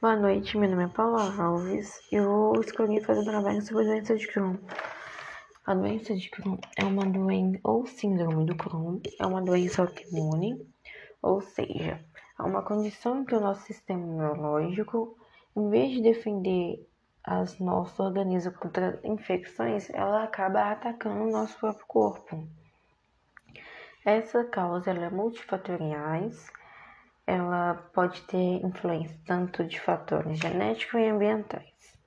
Boa noite, meu nome é Paula Alves e eu escolhi fazer um trabalho sobre a doença de Crohn. A doença de Crohn é uma doença, ou síndrome do Crohn, é uma doença autoimune, ou seja, é uma condição em que o nosso sistema imunológico, em vez de defender as nosso organismo contra infecções, ela acaba atacando o nosso próprio corpo. Essa causa ela é multifatoriais ela pode ter influência tanto de fatores genéticos e ambientais.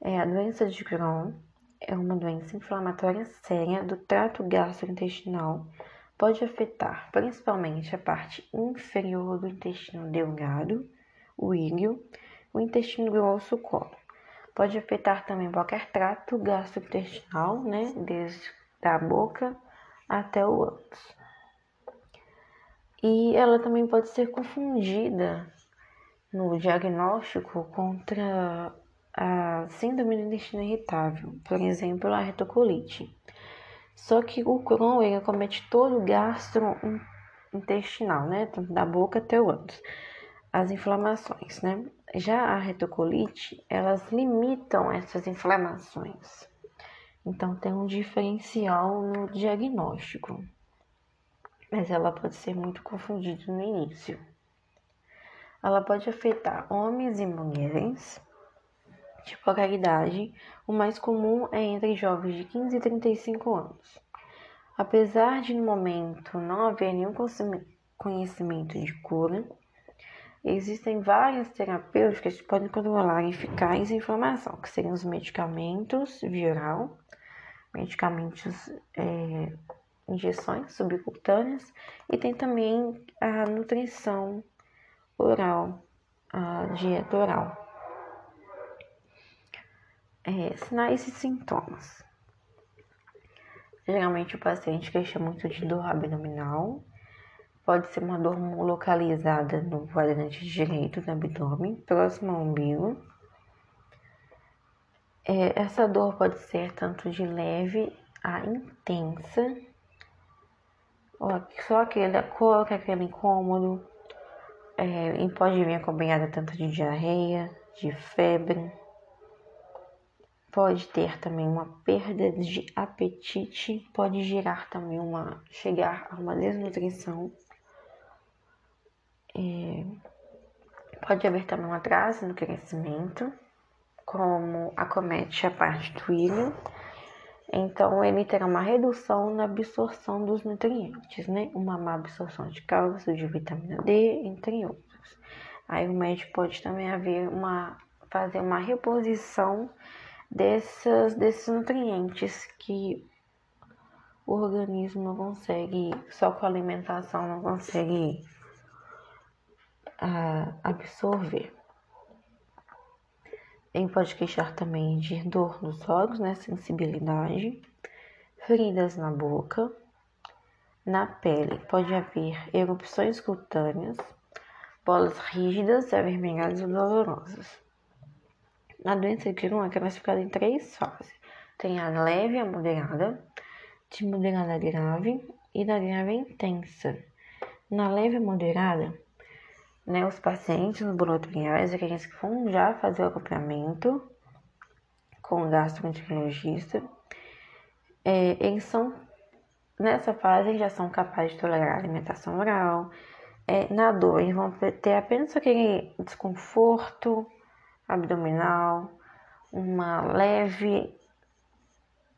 É, a doença de Crohn é uma doença inflamatória séria do trato gastrointestinal, pode afetar principalmente a parte inferior do intestino delgado, o íleo, o intestino grosso, o colo. Pode afetar também qualquer trato gastrointestinal, né, desde a boca até o ânus e ela também pode ser confundida no diagnóstico contra a síndrome do intestino irritável, por exemplo, a retocolite. Só que o Crohn ele acomete todo o gastrointestinal, né, tanto da boca até o ânus, as inflamações, né? Já a retocolite, elas limitam essas inflamações. Então tem um diferencial no diagnóstico mas ela pode ser muito confundida no início. Ela pode afetar homens e mulheres de qualquer idade. O mais comum é entre jovens de 15 e 35 anos. Apesar de no momento não haver nenhum conhecimento de cura, existem várias terapêuticas que podem controlar a inflamação, que seriam os medicamentos viral, medicamentos é, injeções subcutâneas e tem também a nutrição oral, a dieta oral. É, sinais e sintomas. Geralmente o paciente queixa muito de dor abdominal, pode ser uma dor localizada no quadrante direito do abdômen, próximo ao umbigo. É, essa dor pode ser tanto de leve a intensa só aquele cor, aquele incômodo. É, pode vir acompanhada tanto de diarreia, de febre. Pode ter também uma perda de apetite, pode gerar também uma chegar a uma desnutrição. É, pode haver também um atraso no crescimento, como acomete a parte do ilho então, ele terá uma redução na absorção dos nutrientes, né? Uma má absorção de cálcio, de vitamina D, entre outros. Aí o médico pode também haver uma, fazer uma reposição dessas, desses nutrientes que o organismo não consegue, só com a alimentação não consegue uh, absorver. Ele pode queixar também de dor nos olhos, né, sensibilidade, feridas na boca, na pele. Pode haver erupções cutâneas, bolas rígidas, avermelhadas ou dolorosas. A doença de Crohn é classificada em três fases. Tem a leve a moderada, de moderada a grave e da grave a intensa. Na leve e moderada, né, os pacientes ambulatoriais, aqueles que vão já fazer o acompanhamento com o gastroenterologista, é, eles são, nessa fase, já são capazes de tolerar a alimentação oral. É, na dor, eles vão ter apenas aquele desconforto abdominal, uma leve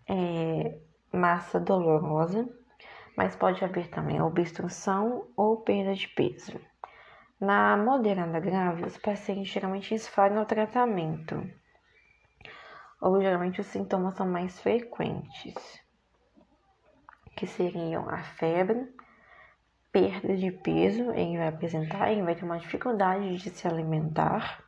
é, massa dolorosa, mas pode haver também obstrução ou perda de peso. Na moderada grave, os pacientes geralmente esfagam o tratamento, ou geralmente os sintomas são mais frequentes, que seriam a febre, perda de peso, ele vai apresentar, ele vai ter uma dificuldade de se alimentar,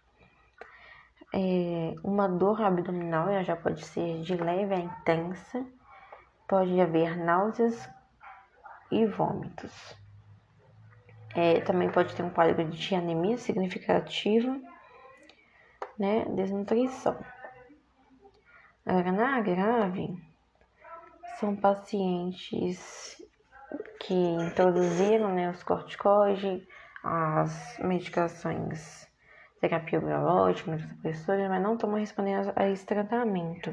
é, uma dor abdominal, ela já pode ser de leve a intensa, pode haver náuseas e vômitos. É, também pode ter um quadro de anemia significativa, né? Desnutrição. Agora, na grave, são pacientes que introduziram né, os corticoides, as medicações terapia biológica, pessoas, mas não estão respondendo a esse tratamento.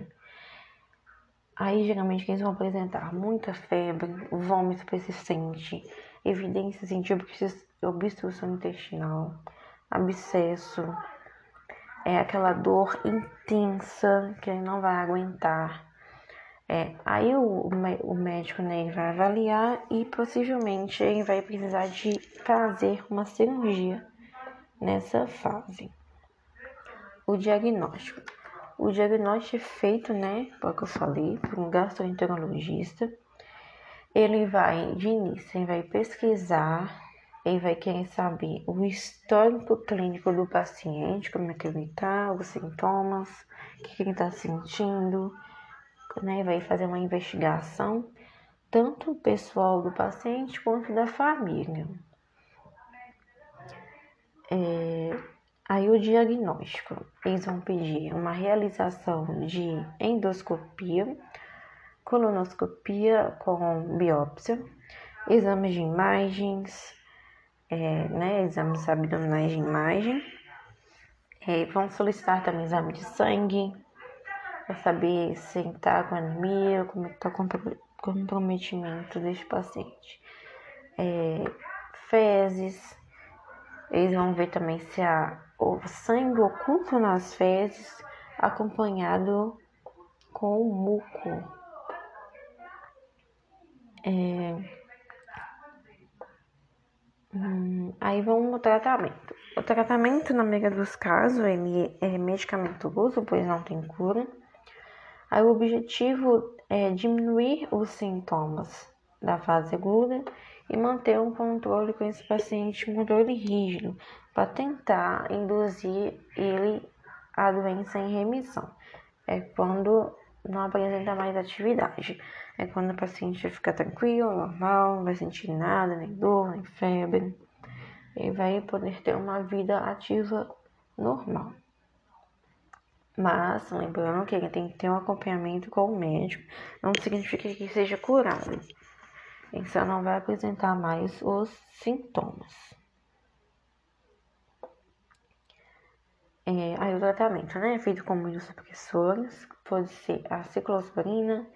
Aí, geralmente, eles vão apresentar muita febre, vômito persistente, evidências de obstrução intestinal, abscesso, é aquela dor intensa que ele não vai aguentar. É, aí o, o médico né, ele vai avaliar e possivelmente ele vai precisar de fazer uma cirurgia nessa fase. O diagnóstico. O diagnóstico é feito, né, como eu falei, por um gastroenterologista. Ele vai, de início, ele vai pesquisar, ele vai querer saber o histórico clínico do paciente, como é que ele está, os sintomas, o que ele está sentindo, né, vai fazer uma investigação, tanto pessoal do paciente quanto da família. É, Aí o diagnóstico, eles vão pedir uma realização de endoscopia, colonoscopia com biópsia, exames de imagens, é, né, exames abdominais de imagem. É, vão solicitar também exame de sangue, para saber se está com anemia, como está comprometimento deste paciente. É, fezes, eles vão ver também se há o sangue oculto nas fezes, acompanhado com o muco. É... Hum, aí vamos no tratamento. O tratamento, na maioria dos casos, ele é medicamentoso, pois não tem cura. Aí o objetivo é diminuir os sintomas da fase aguda e manter um controle com esse paciente, um controle rígido, para tentar induzir ele a doença em remissão. É quando não apresenta mais atividade. É quando o paciente fica tranquilo, normal, não vai sentir nada, nem dor, nem febre. E vai poder ter uma vida ativa normal. Mas, lembrando que ele tem que ter um acompanhamento com o médico, não significa que seja curado. Ele só não vai apresentar mais os sintomas. É, aí o tratamento, né, é feito com imunossupressores, pode ser a ciclosporina,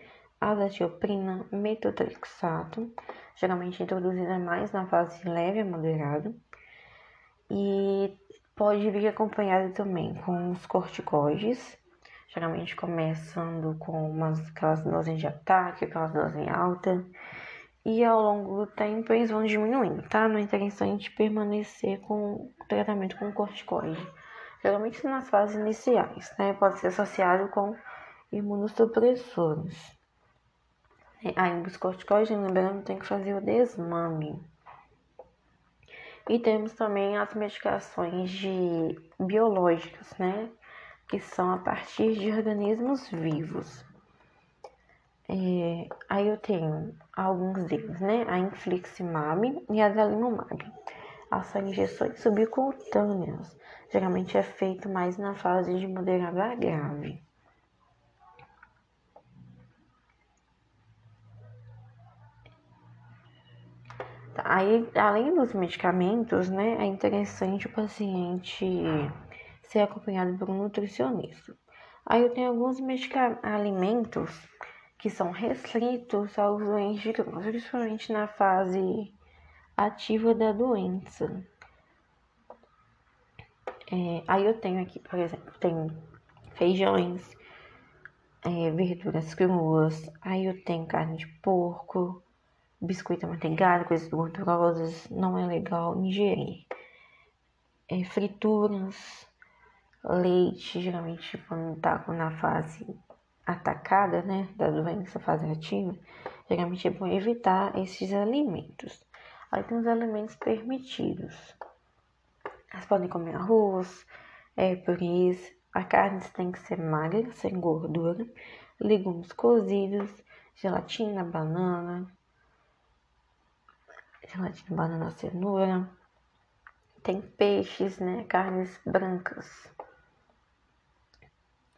azatioprina, metotrexato, geralmente introduzida mais na fase leve a moderada, e pode vir acompanhado também com os corticoides, geralmente começando com umas, aquelas doses de ataque, aquelas doses altas, e ao longo do tempo eles vão diminuindo, tá? Não é interessante permanecer com o tratamento com corticoide geralmente nas fases iniciais, né? Pode ser associado com imunossupressores. Aí, os corticoides, lembrando, tem que fazer o desmame. E temos também as medicações de biológicas, né? Que são a partir de organismos vivos. É, aí eu tenho alguns deles, né? A infliximab e a adalimumab. As são injeções subcutâneas geralmente é feito mais na fase de moderada grave. Aí, além dos medicamentos, né, é interessante o paciente ser acompanhado por um nutricionista. Aí eu tenho alguns alimentos que são restritos aos doentes de Crohn, principalmente na fase ativa da doença. É, aí eu tenho aqui, por exemplo, tem feijões, é, verduras cruas, aí eu tenho carne de porco, biscoito amanteigado, coisas gordurosas, não é legal ingerir. É, frituras, leite, geralmente quando tá na fase atacada, né, da doença, fase ativa, geralmente é bom evitar esses alimentos. Aí tem os alimentos permitidos. Elas podem comer arroz, é, purês. A carne tem que ser magra, sem gordura. Legumes cozidos, gelatina, banana. Gelatina, banana, cenoura. Tem peixes, né? Carnes brancas.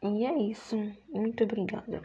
E é isso. Muito obrigada.